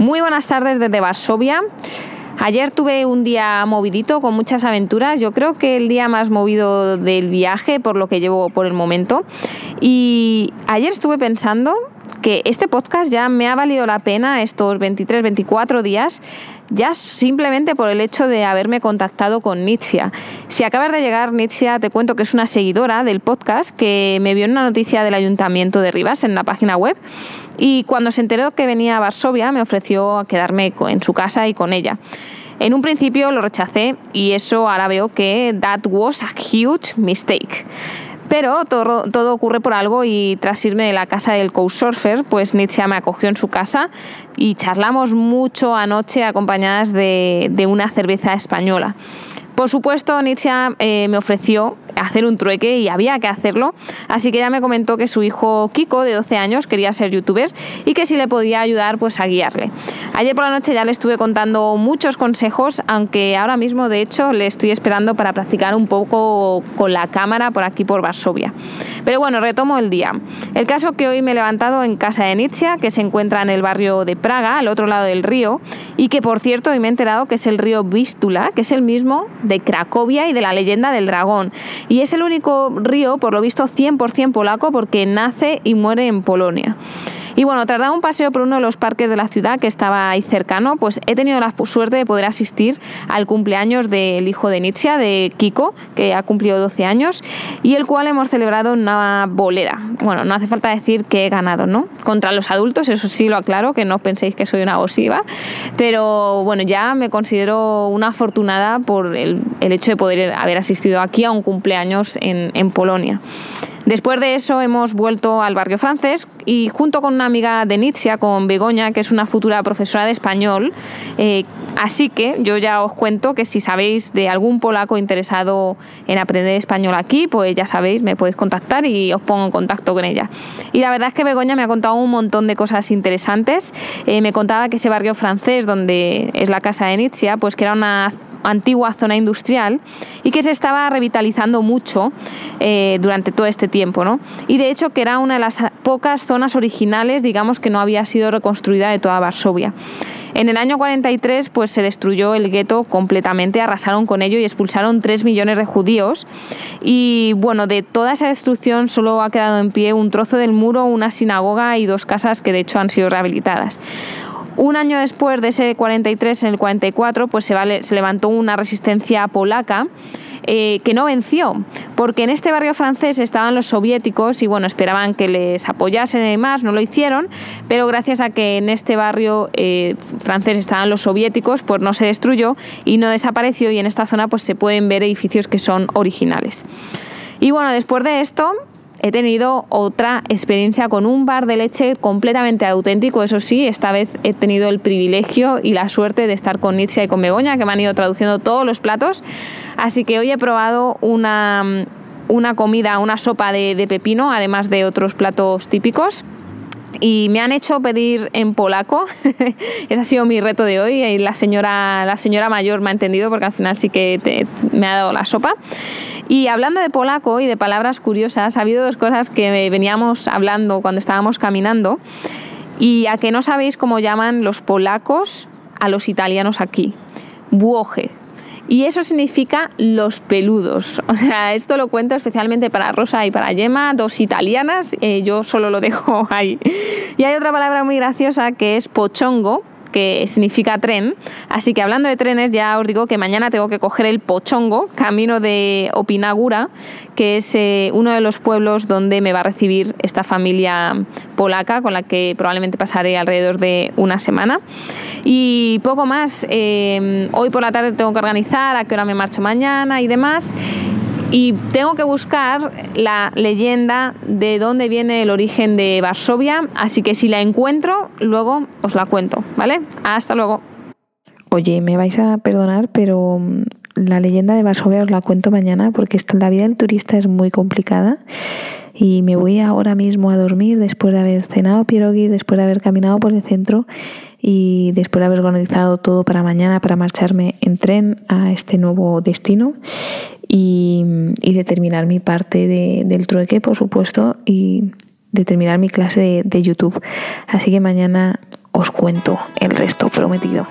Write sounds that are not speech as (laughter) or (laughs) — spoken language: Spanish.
Muy buenas tardes desde Varsovia. Ayer tuve un día movidito con muchas aventuras, yo creo que el día más movido del viaje por lo que llevo por el momento. Y ayer estuve pensando que este podcast ya me ha valido la pena estos 23, 24 días ya simplemente por el hecho de haberme contactado con Nitzia. Si acabas de llegar, Nitzia, te cuento que es una seguidora del podcast que me vio en una noticia del Ayuntamiento de Rivas en la página web y cuando se enteró que venía a Varsovia me ofreció quedarme en su casa y con ella. En un principio lo rechacé y eso ahora veo que that was a huge mistake. Pero todo, ocurre por algo y tras irme de la casa del Couchsurfer, pues Nietzsche me acogió en su casa y charlamos mucho anoche acompañadas de una cerveza española. Por supuesto, Nietzsche eh, me ofreció hacer un trueque y había que hacerlo, así que ella me comentó que su hijo Kiko, de 12 años, quería ser youtuber y que si le podía ayudar, pues a guiarle. Ayer por la noche ya le estuve contando muchos consejos, aunque ahora mismo, de hecho, le estoy esperando para practicar un poco con la cámara por aquí por Varsovia. Pero bueno, retomo el día. El caso que hoy me he levantado en casa de Nietzsche, que se encuentra en el barrio de Praga, al otro lado del río, y que por cierto hoy me he enterado que es el río Vístula, que es el mismo de Cracovia y de la leyenda del dragón. Y es el único río, por lo visto, 100% polaco porque nace y muere en Polonia. Y bueno, tras dar un paseo por uno de los parques de la ciudad que estaba ahí cercano, pues he tenido la suerte de poder asistir al cumpleaños del hijo de Nietzsche, de Kiko, que ha cumplido 12 años, y el cual hemos celebrado una bolera. Bueno, no hace falta decir que he ganado, ¿no? Contra los adultos, eso sí lo aclaro, que no penséis que soy una osiva, pero bueno, ya me considero una afortunada por el, hecho de poder haber asistido aquí a un cumpleaños en, en Polonia. Después de eso hemos vuelto al barrio francés y junto con una amiga de Nietzsche, con Begoña, que es una futura profesora de español, eh, así que yo ya os cuento que si sabéis de algún polaco interesado en aprender español aquí, pues ya sabéis, me podéis contactar y os pongo en contacto con ella. Y la verdad es que Begoña me ha contado un montón de cosas interesantes. Eh, me contaba que ese barrio francés, donde es la casa de Nietzsche, pues que era una antigua zona industrial y que se estaba revitalizando mucho eh, durante todo este tiempo. ¿no? Y de hecho que era una de las pocas zonas originales, digamos, que no había sido reconstruida de toda Varsovia. En el año 43 pues, se destruyó el gueto completamente, arrasaron con ello y expulsaron 3 millones de judíos. Y bueno, de toda esa destrucción solo ha quedado en pie un trozo del muro, una sinagoga y dos casas que de hecho han sido rehabilitadas. Un año después de ese 43, en el 44, pues se, levantó una resistencia polaca eh, que no venció, porque en este barrio francés estaban los soviéticos y bueno, esperaban que les apoyasen y demás, no lo hicieron, pero gracias a que en este barrio eh, francés estaban los soviéticos, pues no se destruyó y no desapareció y en esta zona pues se pueden ver edificios que son originales. Y bueno, después de esto, he tenido otra experiencia con un bar de leche completamente auténtico. Eso sí, esta vez he tenido el privilegio y la suerte de estar con Nietzsche y con Begoña, que me han ido traduciendo todos los platos. Así que hoy he probado una, una comida, una sopa de, pepino, además de otros platos típicos y me han hecho pedir en polaco. (laughs) Ese ha sido mi reto de hoy y la señora, la señora mayor me ha entendido porque al final sí que me ha dado la sopa. Y hablando de polaco y de palabras curiosas, ha habido dos cosas que veníamos hablando cuando estábamos caminando y a que no sabéis cómo llaman los polacos a los italianos aquí. Buoje. Y eso significa los peludos. (laughs) O sea, esto lo cuento especialmente para Rosa y para Yema, dos italianas. Eh, yo solo lo dejo (laughs) ahí. Y hay otra palabra muy graciosa que es pochongo, que significa tren. Así que hablando de trenes, ya os digo que mañana tengo que coger el Pochongo, camino de Opinagura, que es eh, uno de los pueblos donde me va a recibir esta familia polaca con la que probablemente pasaré alrededor de una semana. Y poco más. Eh, hoy por la tarde tengo que organizar a qué hora me marcho mañana y demás. Y tengo que buscar la leyenda de dónde viene el origen de Varsovia, así que si la encuentro, luego os la cuento, ¿vale? Hasta luego. Oye, me vais a perdonar, pero mm, la leyenda de Varsovia os la cuento mañana porque la vida del turista es muy complicada y me voy ahora mismo a dormir después de haber cenado pierogi, después de haber caminado por el centro y después de haber organizado todo para mañana para marcharme en tren a este nuevo destino y, de terminar mi parte del trueque, por supuesto, y de terminar mi clase de, de YouTube. Así que mañana os cuento el resto prometido.